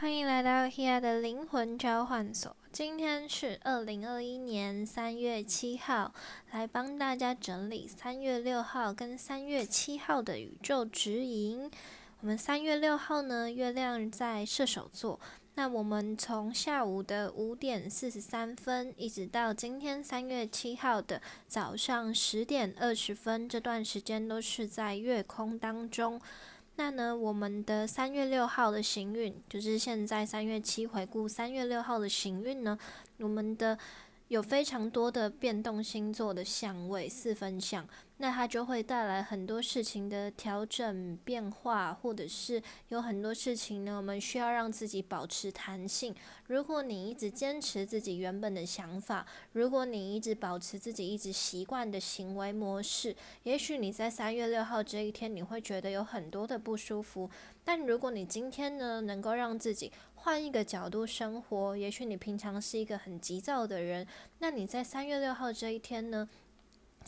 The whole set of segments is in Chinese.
欢迎来到 Here 的灵魂交换所。今天是二零二一年三月七号，来帮大家整理三月六号跟三月七号的宇宙指引。我们三月六号呢，月亮在射手座。那我们从下午的五点四十三分，一直到今天三月七号的早上十点二十分，这段时间都是在月空当中。那呢，我们的三月六号的行运，就是现在三月七回顾三月六号的行运呢，我们的有非常多的变动星座的相位四分相。那它就会带来很多事情的调整变化，或者是有很多事情呢，我们需要让自己保持弹性。如果你一直坚持自己原本的想法，如果你一直保持自己一直习惯的行为模式，也许你在三月六号这一天你会觉得有很多的不舒服。但如果你今天呢，能够让自己换一个角度生活，也许你平常是一个很急躁的人，那你在三月六号这一天呢？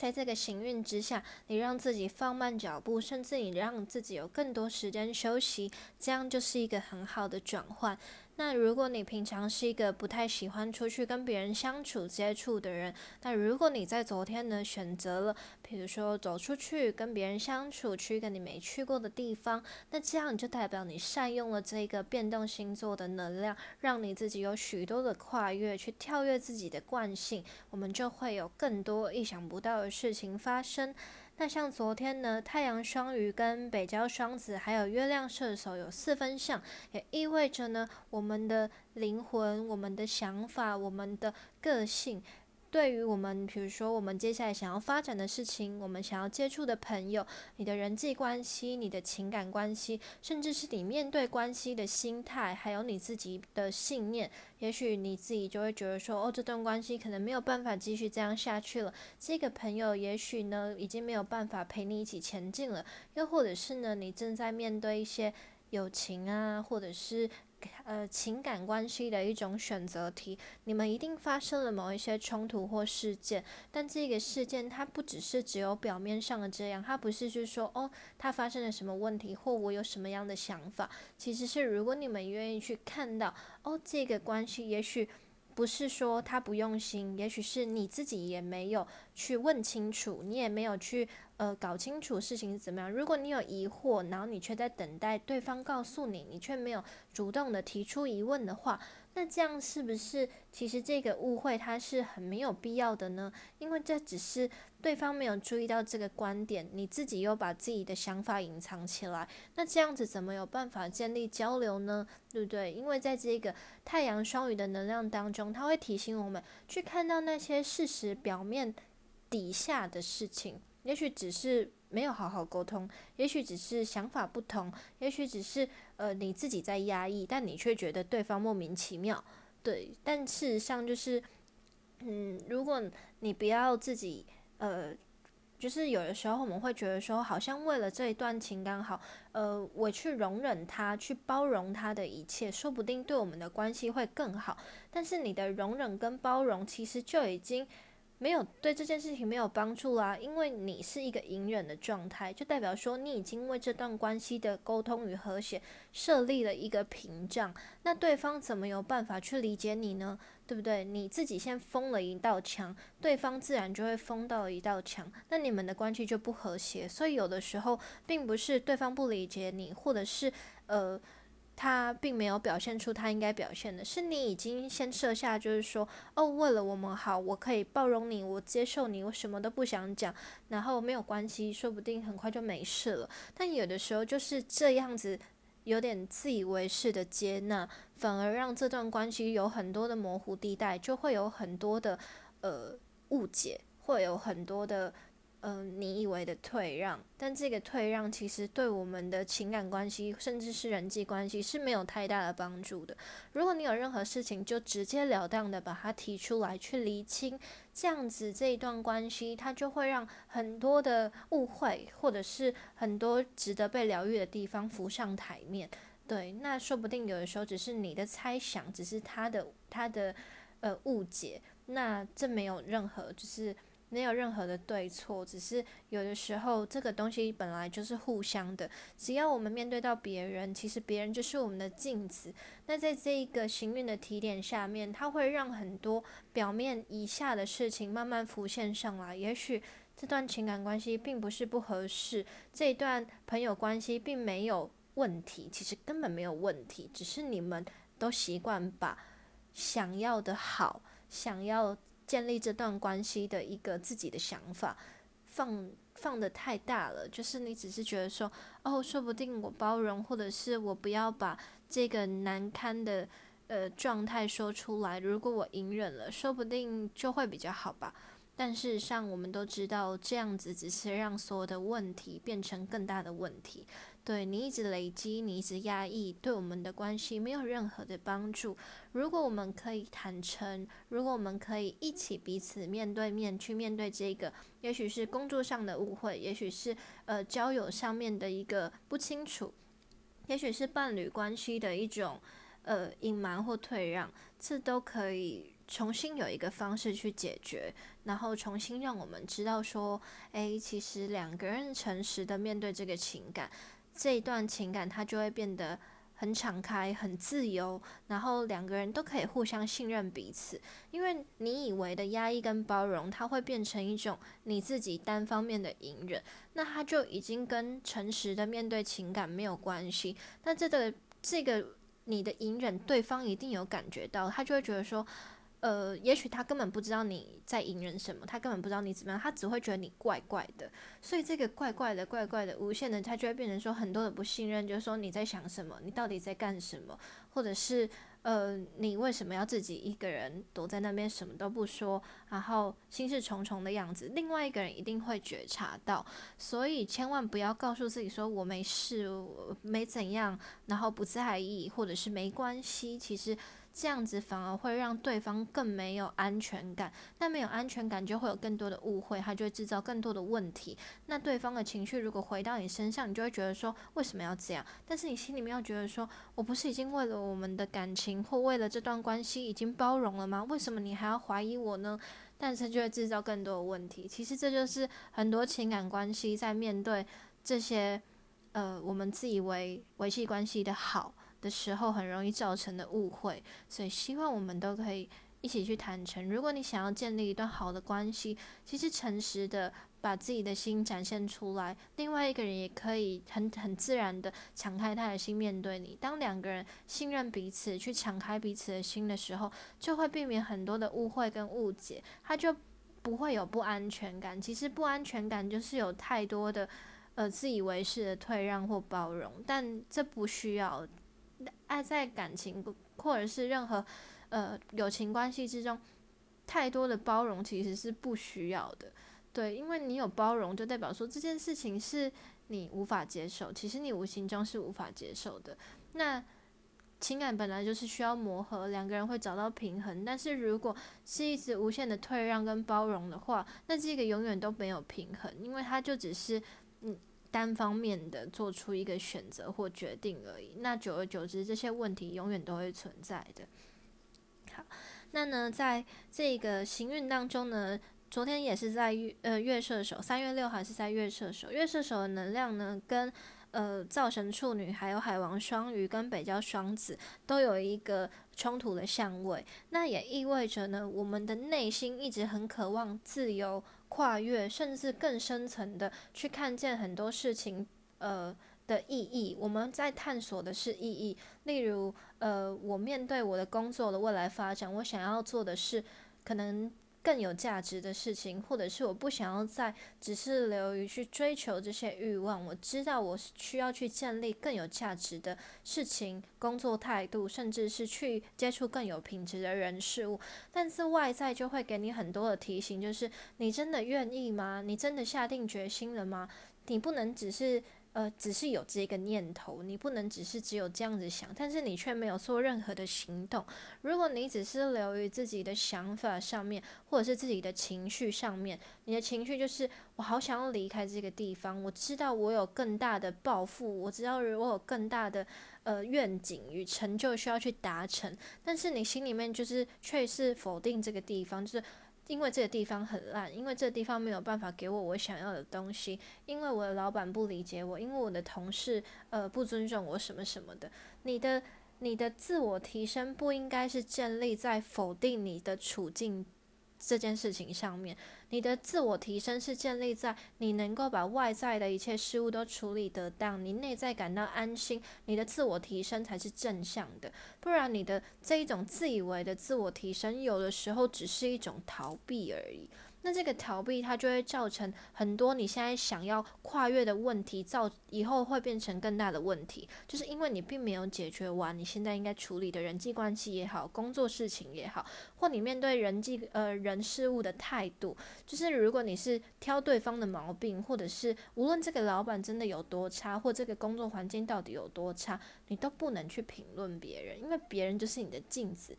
在这个行运之下，你让自己放慢脚步，甚至你让自己有更多时间休息，这样就是一个很好的转换。那如果你平常是一个不太喜欢出去跟别人相处接触的人，那如果你在昨天呢选择了，比如说走出去跟别人相处，去一个你没去过的地方，那这样就代表你善用了这个变动星座的能量，让你自己有许多的跨越，去跳跃自己的惯性，我们就会有更多意想不到的事情发生。那像昨天呢，太阳双鱼跟北交双子，还有月亮射手有四分相，也意味着呢，我们的灵魂、我们的想法、我们的个性。对于我们，比如说我们接下来想要发展的事情，我们想要接触的朋友，你的人际关系、你的情感关系，甚至是你面对关系的心态，还有你自己的信念，也许你自己就会觉得说，哦，这段关系可能没有办法继续这样下去了。这个朋友也许呢，已经没有办法陪你一起前进了，又或者是呢，你正在面对一些友情啊，或者是。呃，情感关系的一种选择题，你们一定发生了某一些冲突或事件，但这个事件它不只是只有表面上的这样，它不是就是说哦，它发生了什么问题或我有什么样的想法，其实是如果你们愿意去看到哦，这个关系也许。不是说他不用心，也许是你自己也没有去问清楚，你也没有去呃搞清楚事情是怎么样。如果你有疑惑，然后你却在等待对方告诉你，你却没有主动的提出疑问的话。那这样是不是其实这个误会它是很没有必要的呢？因为这只是对方没有注意到这个观点，你自己又把自己的想法隐藏起来，那这样子怎么有办法建立交流呢？对不对？因为在这个太阳双鱼的能量当中，它会提醒我们去看到那些事实表面底下的事情，也许只是。没有好好沟通，也许只是想法不同，也许只是呃你自己在压抑，但你却觉得对方莫名其妙，对。但事实上就是，嗯，如果你不要自己呃，就是有的时候我们会觉得说，好像为了这一段情感好，呃，我去容忍他，去包容他的一切，说不定对我们的关系会更好。但是你的容忍跟包容，其实就已经。没有对这件事情没有帮助啦，因为你是一个隐忍的状态，就代表说你已经为这段关系的沟通与和谐设立了一个屏障。那对方怎么有办法去理解你呢？对不对？你自己先封了一道墙，对方自然就会封到一道墙，那你们的关系就不和谐。所以有的时候并不是对方不理解你，或者是呃。他并没有表现出他应该表现的，是你已经先设下，就是说，哦，为了我们好，我可以包容你，我接受你，我什么都不想讲，然后没有关系，说不定很快就没事了。但有的时候就是这样子，有点自以为是的接纳，反而让这段关系有很多的模糊地带，就会有很多的呃误解，会有很多的。嗯，你以为的退让，但这个退让其实对我们的情感关系，甚至是人际关系是没有太大的帮助的。如果你有任何事情，就直截了当的把它提出来去厘清，这样子这一段关系，它就会让很多的误会，或者是很多值得被疗愈的地方浮上台面。对，那说不定有的时候只是你的猜想，只是他的他的呃误解，那这没有任何就是。没有任何的对错，只是有的时候这个东西本来就是互相的。只要我们面对到别人，其实别人就是我们的镜子。那在这一个行运的提点下面，它会让很多表面以下的事情慢慢浮现上来。也许这段情感关系并不是不合适，这段朋友关系并没有问题，其实根本没有问题，只是你们都习惯把想要的好，想要。建立这段关系的一个自己的想法，放放的太大了，就是你只是觉得说，哦，说不定我包容，或者是我不要把这个难堪的呃状态说出来，如果我隐忍了，说不定就会比较好吧。但事实上，我们都知道，这样子只是让所有的问题变成更大的问题。对你一直累积，你一直压抑，对我们的关系没有任何的帮助。如果我们可以坦诚，如果我们可以一起彼此面对面去面对这个，也许是工作上的误会，也许是呃交友上面的一个不清楚，也许是伴侣关系的一种呃隐瞒或退让，这都可以重新有一个方式去解决，然后重新让我们知道说，诶，其实两个人诚实的面对这个情感。这一段情感，它就会变得很敞开、很自由，然后两个人都可以互相信任彼此。因为你以为的压抑跟包容，它会变成一种你自己单方面的隐忍，那它就已经跟诚实的面对情感没有关系。那这个这个你的隐忍，对方一定有感觉到，他就会觉得说。呃，也许他根本不知道你在隐忍什么，他根本不知道你怎么样，他只会觉得你怪怪的，所以这个怪怪的、怪怪的、无限的，他就会变成说很多的不信任，就是说你在想什么，你到底在干什么，或者是呃，你为什么要自己一个人躲在那边什么都不说，然后心事重重的样子，另外一个人一定会觉察到，所以千万不要告诉自己说我没事，我没怎样，然后不在意，或者是没关系，其实。这样子反而会让对方更没有安全感，那没有安全感就会有更多的误会，他就会制造更多的问题。那对方的情绪如果回到你身上，你就会觉得说为什么要这样？但是你心里面要觉得说，我不是已经为了我们的感情或为了这段关系已经包容了吗？为什么你还要怀疑我呢？但是就会制造更多的问题。其实这就是很多情感关系在面对这些呃我们自以为维系关系的好。的时候很容易造成的误会，所以希望我们都可以一起去坦诚。如果你想要建立一段好的关系，其实诚实的把自己的心展现出来，另外一个人也可以很很自然的敞开他的心面对你。当两个人信任彼此，去敞开彼此的心的时候，就会避免很多的误会跟误解，他就不会有不安全感。其实不安全感就是有太多的呃自以为是的退让或包容，但这不需要。爱在感情或者是任何呃友情关系之中，太多的包容其实是不需要的。对，因为你有包容，就代表说这件事情是你无法接受，其实你无形中是无法接受的。那情感本来就是需要磨合，两个人会找到平衡。但是如果是一直无限的退让跟包容的话，那这个永远都没有平衡，因为它就只是嗯。单方面的做出一个选择或决定而已，那久而久之，这些问题永远都会存在的。好，那呢，在这个行运当中呢，昨天也是在月呃月射手，三月六号是在月射手，月射手的能量呢，跟呃灶神处女、还有海王双鱼跟北交双子都有一个冲突的相位，那也意味着呢，我们的内心一直很渴望自由。跨越，甚至更深层的去看见很多事情，呃的意义。我们在探索的是意义。例如，呃，我面对我的工作的未来发展，我想要做的是可能。更有价值的事情，或者是我不想要再只是流于去追求这些欲望。我知道我需要去建立更有价值的事情、工作态度，甚至是去接触更有品质的人事物。但是外在就会给你很多的提醒，就是你真的愿意吗？你真的下定决心了吗？你不能只是。呃，只是有这个念头，你不能只是只有这样子想，但是你却没有做任何的行动。如果你只是留于自己的想法上面，或者是自己的情绪上面，你的情绪就是我好想要离开这个地方，我知道我有更大的抱负，我知道我有更大的呃愿景与成就需要去达成，但是你心里面就是却是否定这个地方，就是。因为这个地方很烂，因为这个地方没有办法给我我想要的东西，因为我的老板不理解我，因为我的同事呃不尊重我什么什么的。你的你的自我提升不应该是建立在否定你的处境这件事情上面。你的自我提升是建立在你能够把外在的一切事物都处理得当，你内在感到安心，你的自我提升才是正向的。不然，你的这一种自以为的自我提升，有的时候只是一种逃避而已。那这个逃避，它就会造成很多你现在想要跨越的问题，造以后会变成更大的问题，就是因为你并没有解决完你现在应该处理的人际关系也好，工作事情也好，或你面对人际呃人事物的态度，就是如果你是挑对方的毛病，或者是无论这个老板真的有多差，或这个工作环境到底有多差，你都不能去评论别人，因为别人就是你的镜子。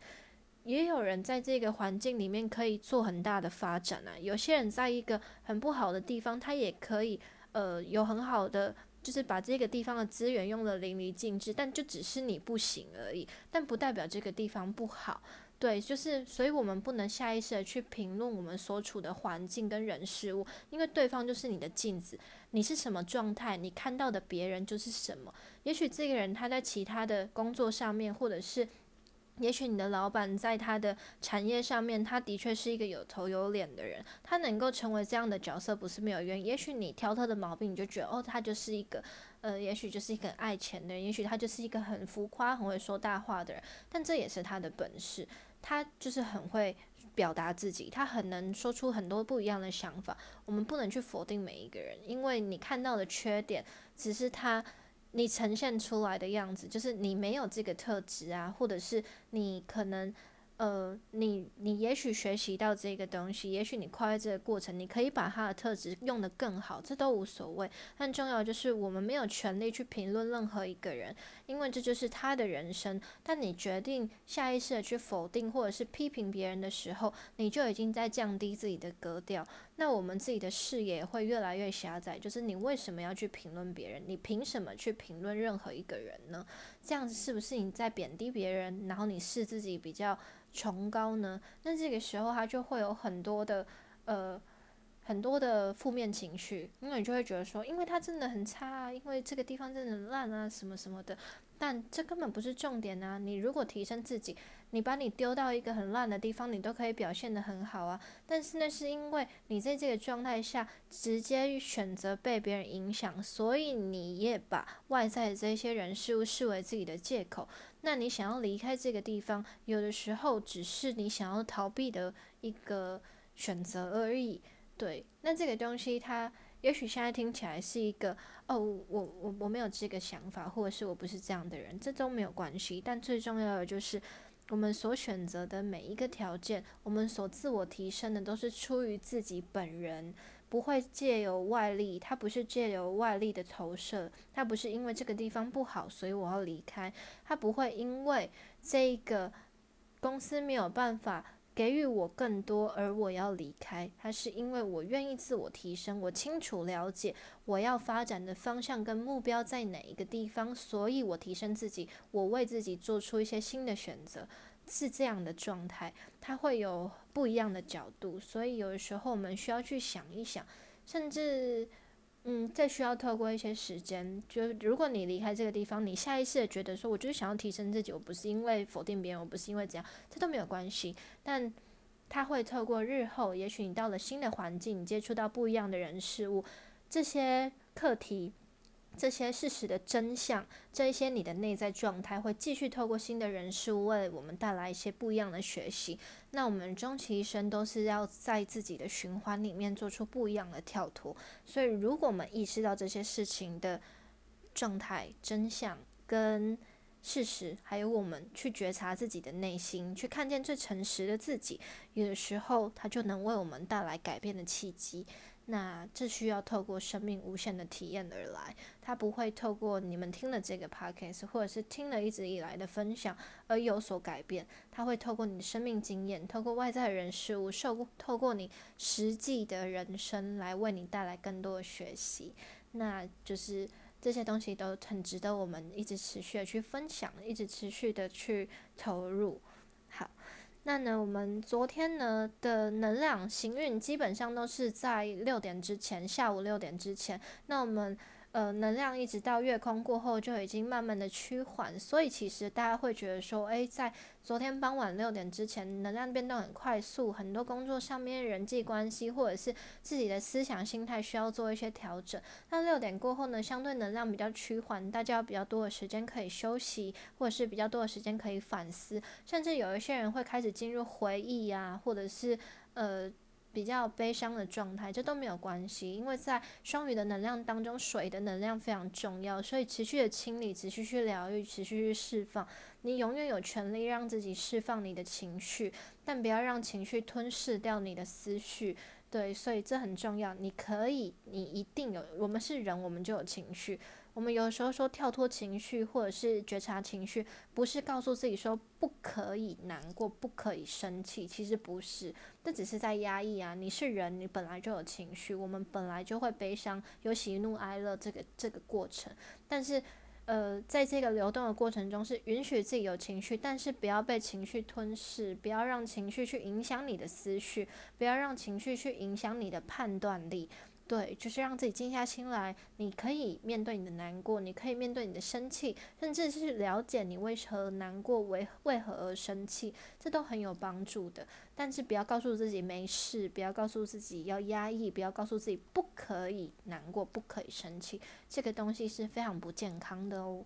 也有人在这个环境里面可以做很大的发展啊。有些人在一个很不好的地方，他也可以呃有很好的，就是把这个地方的资源用的淋漓尽致。但就只是你不行而已，但不代表这个地方不好。对，就是所以我们不能下意识的去评论我们所处的环境跟人事物，因为对方就是你的镜子，你是什么状态，你看到的别人就是什么。也许这个人他在其他的工作上面，或者是。也许你的老板在他的产业上面，他的确是一个有头有脸的人，他能够成为这样的角色不是没有原因。也许你挑他的毛病，你就觉得哦，他就是一个，呃，也许就是一个爱钱的人，也许他就是一个很浮夸、很会说大话的人，但这也是他的本事，他就是很会表达自己，他很能说出很多不一样的想法。我们不能去否定每一个人，因为你看到的缺点只是他。你呈现出来的样子，就是你没有这个特质啊，或者是你可能。呃，你你也许学习到这个东西，也许你跨越这个过程，你可以把他的特质用得更好，这都无所谓。但重要就是我们没有权利去评论任何一个人，因为这就是他的人生。但你决定下意识的去否定或者是批评别人的时候，你就已经在降低自己的格调。那我们自己的视野会越来越狭窄。就是你为什么要去评论别人？你凭什么去评论任何一个人呢？这样子是不是你在贬低别人？然后你视自己比较？崇高呢？那这个时候他就会有很多的呃很多的负面情绪，因为你就会觉得说，因为他真的很差啊，因为这个地方真的很烂啊，什么什么的。但这根本不是重点啊！你如果提升自己，你把你丢到一个很烂的地方，你都可以表现得很好啊。但是那是因为你在这个状态下直接选择被别人影响，所以你也把外在的这些人事物视为自己的借口。那你想要离开这个地方，有的时候只是你想要逃避的一个选择而已。对，那这个东西它也许现在听起来是一个哦，我我我没有这个想法，或者是我不是这样的人，这都没有关系。但最重要的就是，我们所选择的每一个条件，我们所自我提升的，都是出于自己本人。不会借由外力，它不是借由外力的投射，它不是因为这个地方不好，所以我要离开，它不会因为这个公司没有办法给予我更多而我要离开，它是因为我愿意自我提升，我清楚了解我要发展的方向跟目标在哪一个地方，所以我提升自己，我为自己做出一些新的选择。是这样的状态，它会有不一样的角度，所以有的时候我们需要去想一想，甚至，嗯，这需要透过一些时间，就如果你离开这个地方，你下意识的觉得说，我就是想要提升自己，我不是因为否定别人，我不是因为怎样，这都没有关系。但他会透过日后，也许你到了新的环境，你接触到不一样的人事物，这些课题。这些事实的真相，这一些你的内在状态会继续透过新的人事物为我们带来一些不一样的学习。那我们终其一生都是要在自己的循环里面做出不一样的跳脱。所以，如果我们意识到这些事情的状态、真相跟事实，还有我们去觉察自己的内心，去看见最诚实的自己，有的时候它就能为我们带来改变的契机。那这需要透过生命无限的体验而来，它不会透过你们听了这个 podcast 或者是听了一直以来的分享而有所改变，它会透过你的生命经验，透过外在人事物，受透过你实际的人生来为你带来更多的学习。那就是这些东西都很值得我们一直持续的去分享，一直持续的去投入。那呢，我们昨天呢的能量行运基本上都是在六点之前，下午六点之前。那我们。呃，能量一直到月空过后就已经慢慢的趋缓，所以其实大家会觉得说，诶，在昨天傍晚六点之前，能量变动很快速，很多工作上面人际关系或者是自己的思想心态需要做一些调整。那六点过后呢，相对能量比较趋缓，大家有比较多的时间可以休息，或者是比较多的时间可以反思，甚至有一些人会开始进入回忆呀，或者是呃。比较悲伤的状态，这都没有关系，因为在双鱼的能量当中，水的能量非常重要，所以持续的清理，持续去疗愈，持续去释放，你永远有权利让自己释放你的情绪，但不要让情绪吞噬掉你的思绪。对，所以这很重要。你可以，你一定有，我们是人，我们就有情绪。我们有时候说跳脱情绪，或者是觉察情绪，不是告诉自己说不可以难过，不可以生气，其实不是，这只是在压抑啊。你是人，你本来就有情绪，我们本来就会悲伤，有喜怒哀乐这个这个过程。但是，呃，在这个流动的过程中，是允许自己有情绪，但是不要被情绪吞噬，不要让情绪去影响你的思绪，不要让情绪去影响你的判断力。对，就是让自己静下心来。你可以面对你的难过，你可以面对你的生气，甚至是了解你为何难过，为为何而生气，这都很有帮助的。但是不要告诉自己没事，不要告诉自己要压抑，不要告诉自己不可以难过，不可以生气，这个东西是非常不健康的哦。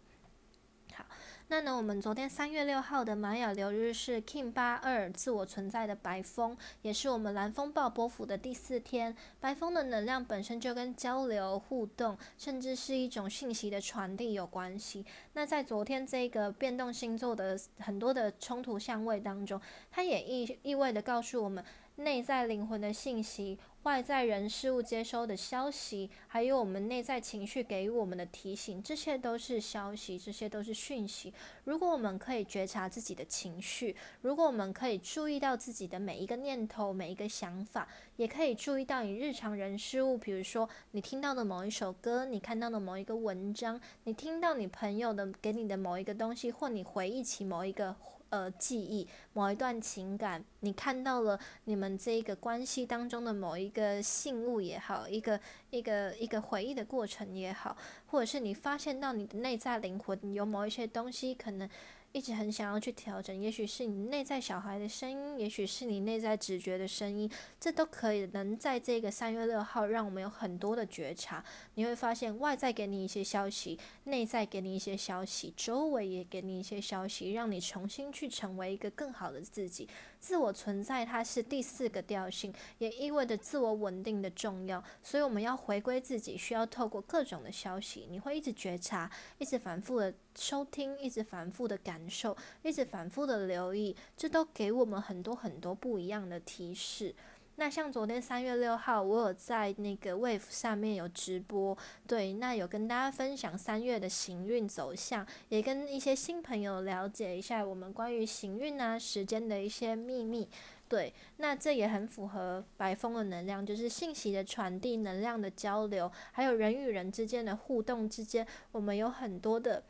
好。那呢，我们昨天三月六号的玛雅流日是 King 八二自我存在的白风，也是我们蓝风暴波幅的第四天。白风的能量本身就跟交流、互动，甚至是一种信息的传递有关系。那在昨天这个变动星座的很多的冲突相位当中，它也意意味的告诉我们。内在灵魂的信息，外在人事物接收的消息，还有我们内在情绪给予我们的提醒，这些都是消息，这些都是讯息。如果我们可以觉察自己的情绪，如果我们可以注意到自己的每一个念头、每一个想法，也可以注意到你日常人事物，比如说你听到的某一首歌，你看到的某一个文章，你听到你朋友的给你的某一个东西，或你回忆起某一个。呃，记忆某一段情感，你看到了你们这个关系当中的某一个信物也好，一个一个一个回忆的过程也好，或者是你发现到你的内在灵魂有某一些东西可能。一直很想要去调整，也许是你内在小孩的声音，也许是你内在直觉的声音，这都可以能在这个三月六号让我们有很多的觉察。你会发现外在给你一些消息，内在给你一些消息，周围也给你一些消息，让你重新去成为一个更好的自己。自我存在它是第四个调性，也意味着自我稳定的重要。所以我们要回归自己，需要透过各种的消息，你会一直觉察，一直反复的。收听，一直反复的感受，一直反复的留意，这都给我们很多很多不一样的提示。那像昨天三月六号，我有在那个 Wave 上面有直播，对，那有跟大家分享三月的行运走向，也跟一些新朋友了解一下我们关于行运啊时间的一些秘密。对，那这也很符合白风的能量，就是信息的传递、能量的交流，还有人与人之间的互动之间，我们有很多的。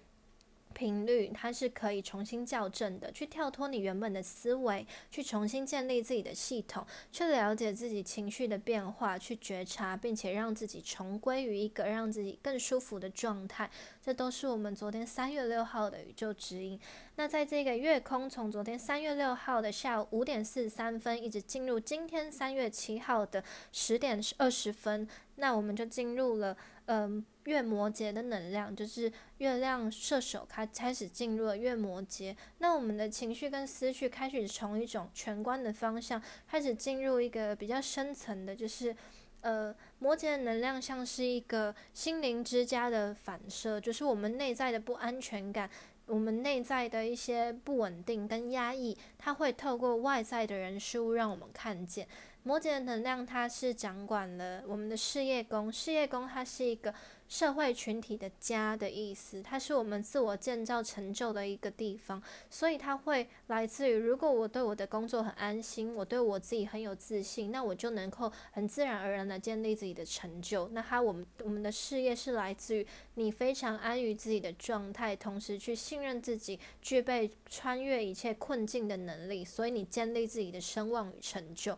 频率它是可以重新校正的，去跳脱你原本的思维，去重新建立自己的系统，去了解自己情绪的变化，去觉察，并且让自己重归于一个让自己更舒服的状态。这都是我们昨天三月六号的宇宙指引。那在这个月空从昨天三月六号的下午五点四十三分，一直进入今天三月七号的十点二十分，那我们就进入了嗯。月摩羯的能量就是月亮射手开开始进入了月摩羯，那我们的情绪跟思绪开始从一种全观的方向开始进入一个比较深层的，就是呃摩羯的能量像是一个心灵之家的反射，就是我们内在的不安全感，我们内在的一些不稳定跟压抑，它会透过外在的人事物让我们看见。摩羯的能量它是掌管了我们的事业宫，事业宫它是一个。社会群体的家的意思，它是我们自我建造成就的一个地方，所以它会来自于，如果我对我的工作很安心，我对我自己很有自信，那我就能够很自然而然的建立自己的成就。那它我们我们的事业是来自于你非常安于自己的状态，同时去信任自己，具备穿越一切困境的能力，所以你建立自己的声望与成就。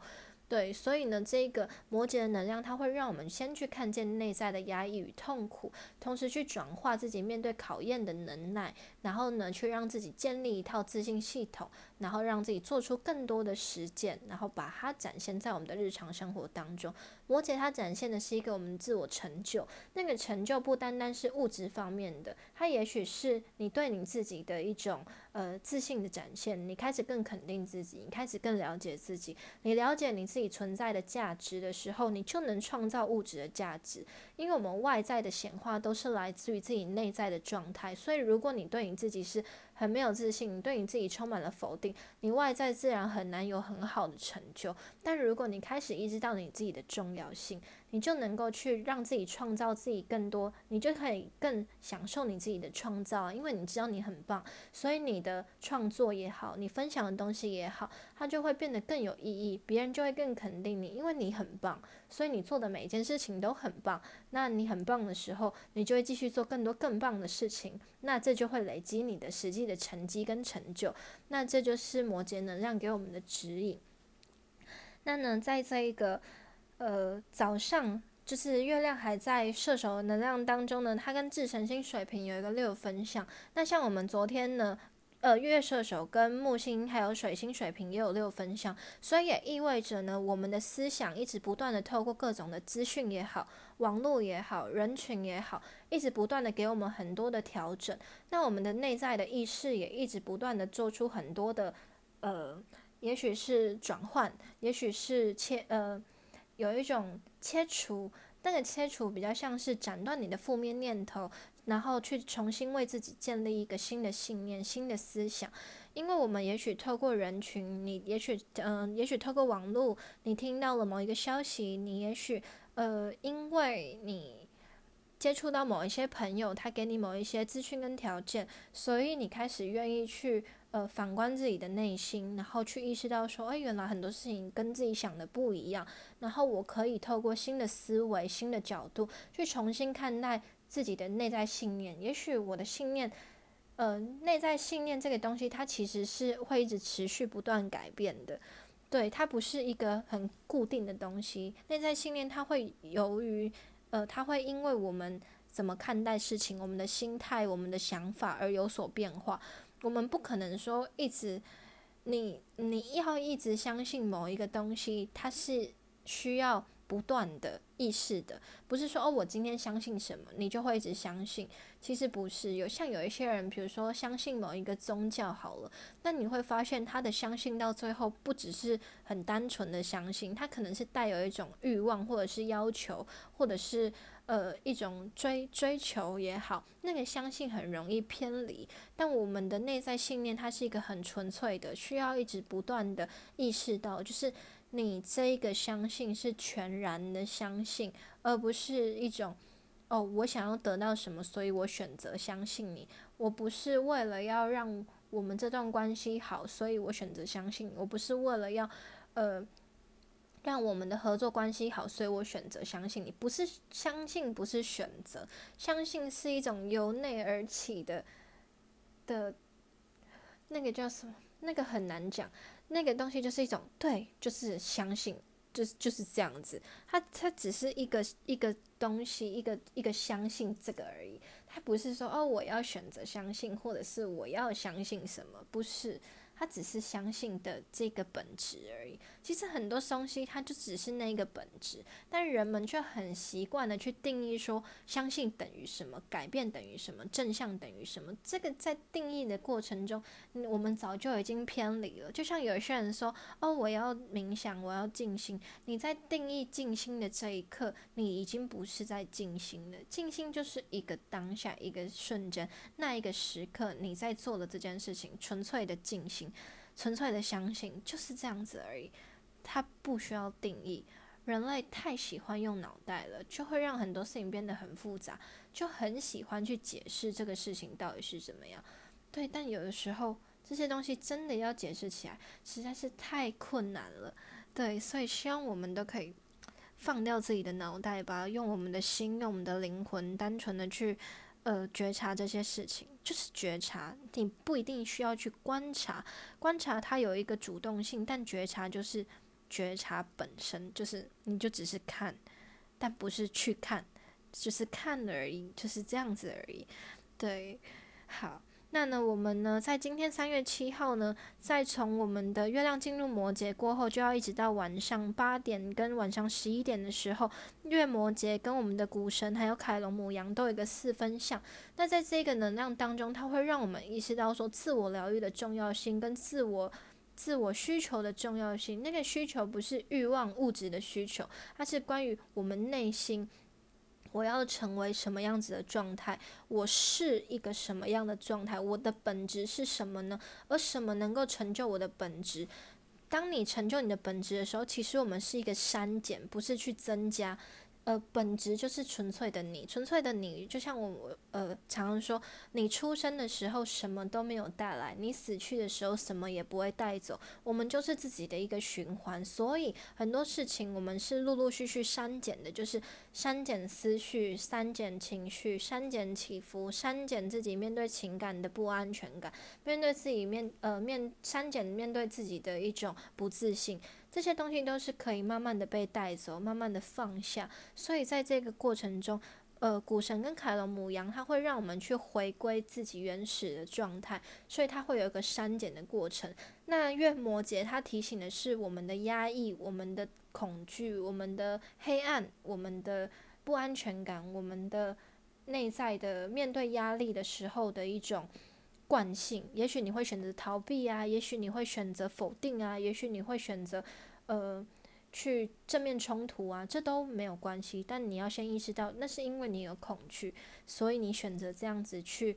对，所以呢，这个摩羯的能量，它会让我们先去看见内在的压抑与痛苦，同时去转化自己面对考验的能耐，然后呢，去让自己建立一套自信系统，然后让自己做出更多的实践，然后把它展现在我们的日常生活当中。摩羯它展现的是一个我们自我成就，那个成就不单单是物质方面的，它也许是你对你自己的一种。呃，自信的展现，你开始更肯定自己，你开始更了解自己，你了解你自己存在的价值的时候，你就能创造物质的价值。因为我们外在的显化都是来自于自己内在的状态，所以如果你对你自己是很没有自信，对你自己充满了否定，你外在自然很难有很好的成就。但如果你开始意识到你自己的重要性，你就能够去让自己创造自己更多，你就可以更享受你自己的创造，因为你知道你很棒，所以你的创作也好，你分享的东西也好，它就会变得更有意义，别人就会更肯定你，因为你很棒，所以你做的每一件事情都很棒。那你很棒的时候，你就会继续做更多更棒的事情，那这就会累积你的实际的成绩跟成就。那这就是摩羯能量给我们的指引。那呢，在这一个。呃，早上就是月亮还在射手能量当中呢，它跟智神星水瓶有一个六分相。那像我们昨天呢，呃，月射手跟木星还有水星水瓶也有六分相，所以也意味着呢，我们的思想一直不断的透过各种的资讯也好，网络也好，人群也好，一直不断的给我们很多的调整。那我们的内在的意识也一直不断的做出很多的，呃，也许是转换，也许是切，呃。有一种切除，那个切除比较像是斩断你的负面念头，然后去重新为自己建立一个新的信念、新的思想。因为我们也许透过人群，你也许嗯，也许透过网络，你听到了某一个消息，你也许呃，因为你接触到某一些朋友，他给你某一些资讯跟条件，所以你开始愿意去。呃，反观自己的内心，然后去意识到说，哎，原来很多事情跟自己想的不一样。然后我可以透过新的思维、新的角度，去重新看待自己的内在信念。也许我的信念，呃，内在信念这个东西，它其实是会一直持续不断改变的。对，它不是一个很固定的东西。内在信念它会由于，呃，他会因为我们怎么看待事情，我们的心态、我们的想法而有所变化。我们不可能说一直，你你要一直相信某一个东西，它是需要不断的意识的，不是说哦，我今天相信什么，你就会一直相信。其实不是，有像有一些人，比如说相信某一个宗教好了，那你会发现他的相信到最后不只是很单纯的相信，他可能是带有一种欲望，或者是要求，或者是。呃，一种追追求也好，那个相信很容易偏离。但我们的内在信念，它是一个很纯粹的，需要一直不断的意识到，就是你这一个相信是全然的相信，而不是一种哦，我想要得到什么，所以我选择相信你。我不是为了要让我们这段关系好，所以我选择相信。我不是为了要呃。让我们的合作关系好，所以我选择相信你。不是相信，不是选择，相信是一种由内而起的的，那个叫什么？那个很难讲。那个东西就是一种对，就是相信，就是就是这样子。它它只是一个一个东西，一个一个相信这个而已。它不是说哦，我要选择相信，或者是我要相信什么？不是。它只是相信的这个本质而已。其实很多东西，它就只是那个本质，但人们却很习惯的去定义说，相信等于什么，改变等于什么，正向等于什么。这个在定义的过程中，我们早就已经偏离了。就像有些人说，哦，我要冥想，我要静心。你在定义静心的这一刻，你已经不是在静心了。静心就是一个当下，一个瞬间，那一个时刻，你在做的这件事情，纯粹的静心。纯粹的相信就是这样子而已，它不需要定义。人类太喜欢用脑袋了，就会让很多事情变得很复杂，就很喜欢去解释这个事情到底是怎么样。对，但有的时候这些东西真的要解释起来，实在是太困难了。对，所以希望我们都可以放掉自己的脑袋吧，用我们的心，用我们的灵魂，单纯的去呃觉察这些事情，就是觉察。你不一定需要去观察，观察它有一个主动性，但觉察就是。觉察本身就是，你就只是看，但不是去看，就是看而已，就是这样子而已。对，好，那呢，我们呢，在今天三月七号呢，再从我们的月亮进入摩羯过后，就要一直到晚上八点跟晚上十一点的时候，月摩羯跟我们的股神还有凯龙母羊都有一个四分相。那在这个能量当中，它会让我们意识到说，自我疗愈的重要性跟自我。自我需求的重要性，那个需求不是欲望物质的需求，它是关于我们内心，我要成为什么样子的状态，我是一个什么样的状态，我的本质是什么呢？而什么能够成就我的本质？当你成就你的本质的时候，其实我们是一个删减，不是去增加。呃，本质就是纯粹的你，纯粹的你，就像我呃常常说，你出生的时候什么都没有带来，你死去的时候什么也不会带走，我们就是自己的一个循环，所以很多事情我们是陆陆续续删减的，就是删减思绪、删减情绪、删减起伏、删减自己面对情感的不安全感，面对自己面呃面删减面对自己的一种不自信。这些东西都是可以慢慢的被带走，慢慢的放下。所以在这个过程中，呃，股神跟凯龙母羊，它会让我们去回归自己原始的状态，所以它会有一个删减的过程。那月摩羯，它提醒的是我们的压抑、我们的恐惧、我们的黑暗、我们的不安全感、我们的内在的面对压力的时候的一种。惯性，也许你会选择逃避啊，也许你会选择否定啊，也许你会选择，呃，去正面冲突啊，这都没有关系。但你要先意识到，那是因为你有恐惧，所以你选择这样子去，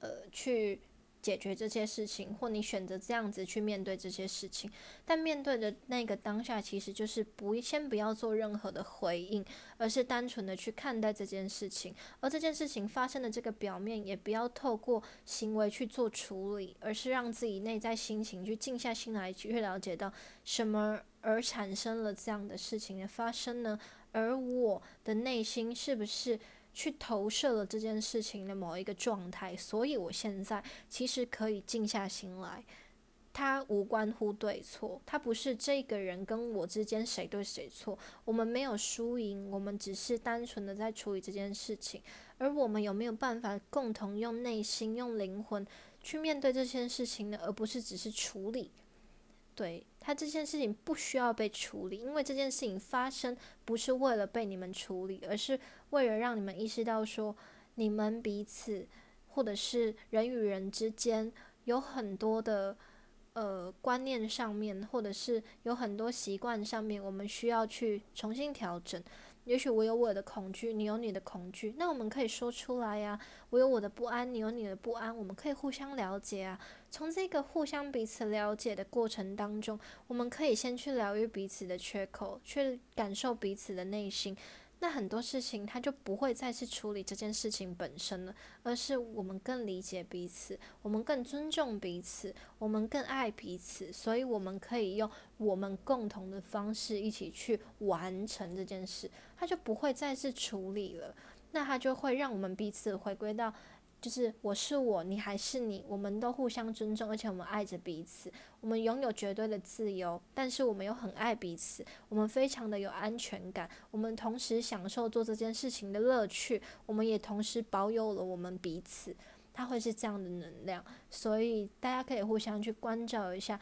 呃，去。解决这些事情，或你选择这样子去面对这些事情，但面对的那个当下，其实就是不先不要做任何的回应，而是单纯的去看待这件事情。而这件事情发生的这个表面，也不要透过行为去做处理，而是让自己内在心情去静下心来，去了解到什么而产生了这样的事情的发生呢？而我的内心是不是？去投射了这件事情的某一个状态，所以我现在其实可以静下心来。它无关乎对错，它不是这个人跟我之间谁对谁错，我们没有输赢，我们只是单纯的在处理这件事情。而我们有没有办法共同用内心、用灵魂去面对这件事情呢？而不是只是处理。对他这件事情不需要被处理，因为这件事情发生不是为了被你们处理，而是为了让你们意识到说，你们彼此或者是人与人之间有很多的呃观念上面，或者是有很多习惯上面，我们需要去重新调整。也许我有我的恐惧，你有你的恐惧，那我们可以说出来呀。我有我的不安，你有你的不安，我们可以互相了解啊。从这个互相彼此了解的过程当中，我们可以先去疗愈彼此的缺口，去感受彼此的内心。那很多事情，他就不会再去处理这件事情本身了，而是我们更理解彼此，我们更尊重彼此，我们更爱彼此，所以我们可以用我们共同的方式一起去完成这件事，他就不会再次处理了，那他就会让我们彼此回归到。就是我是我，你还是你，我们都互相尊重，而且我们爱着彼此，我们拥有绝对的自由，但是我们又很爱彼此，我们非常的有安全感，我们同时享受做这件事情的乐趣，我们也同时保有了我们彼此，它会是这样的能量，所以大家可以互相去关照一下。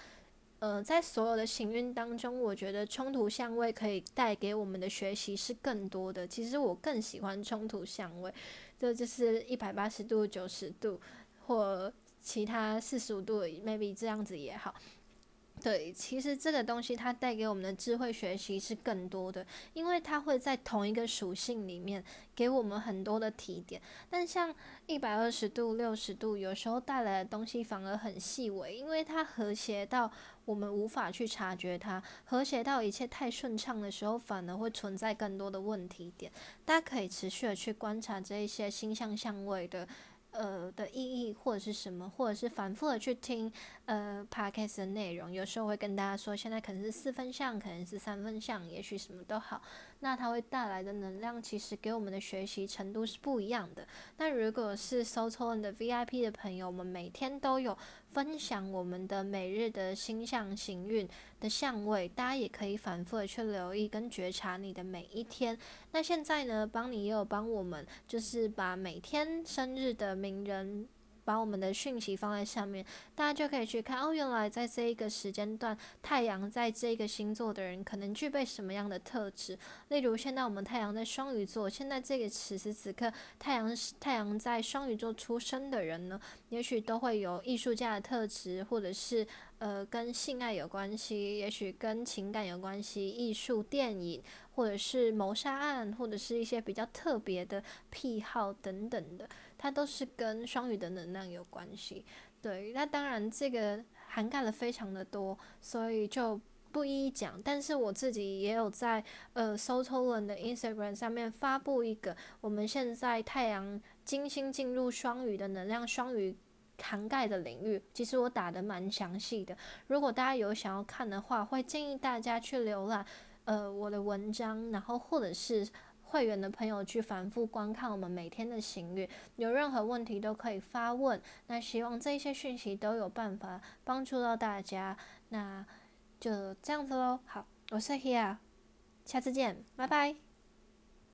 呃，在所有的行运当中，我觉得冲突相位可以带给我们的学习是更多的。其实我更喜欢冲突相位，这就是一百八十度、九十度或其他四十五度，maybe 这样子也好。对，其实这个东西它带给我们的智慧学习是更多的，因为它会在同一个属性里面给我们很多的提点。但像一百二十度、六十度，有时候带来的东西反而很细微，因为它和谐到我们无法去察觉它，和谐到一切太顺畅的时候，反而会存在更多的问题点。大家可以持续的去观察这一些星象相位的。呃的意义或者是什么，或者是反复的去听呃 podcast 的内容，有时候会跟大家说，现在可能是四分项，可能是三分项，也许什么都好。那它会带来的能量，其实给我们的学习程度是不一样的。那如果是收抽的 VIP 的朋友，我们每天都有分享我们的每日的星象行运的相位，大家也可以反复的去留意跟觉察你的每一天。那现在呢，帮你也有帮我们，就是把每天生日的名人。把我们的讯息放在上面，大家就可以去看哦。原来在这一个时间段，太阳在这个星座的人可能具备什么样的特质？例如，现在我们太阳在双鱼座，现在这个此时此刻，太阳太阳在双鱼座出生的人呢，也许都会有艺术家的特质，或者是呃跟性爱有关系，也许跟情感有关系，艺术、电影，或者是谋杀案，或者是一些比较特别的癖好等等的。它都是跟双鱼的能量有关系，对，那当然这个涵盖了非常的多，所以就不一一讲。但是我自己也有在呃 s o t o l n 的 Instagram 上面发布一个我们现在太阳金星进入双鱼的能量，双鱼涵盖的领域，其实我打的蛮详细的。如果大家有想要看的话，会建议大家去浏览呃我的文章，然后或者是。会员的朋友去反复观看我们每天的行运，有任何问题都可以发问。那希望这些讯息都有办法帮助到大家。那就这样子喽。好，我是 Hea，下次见，拜拜。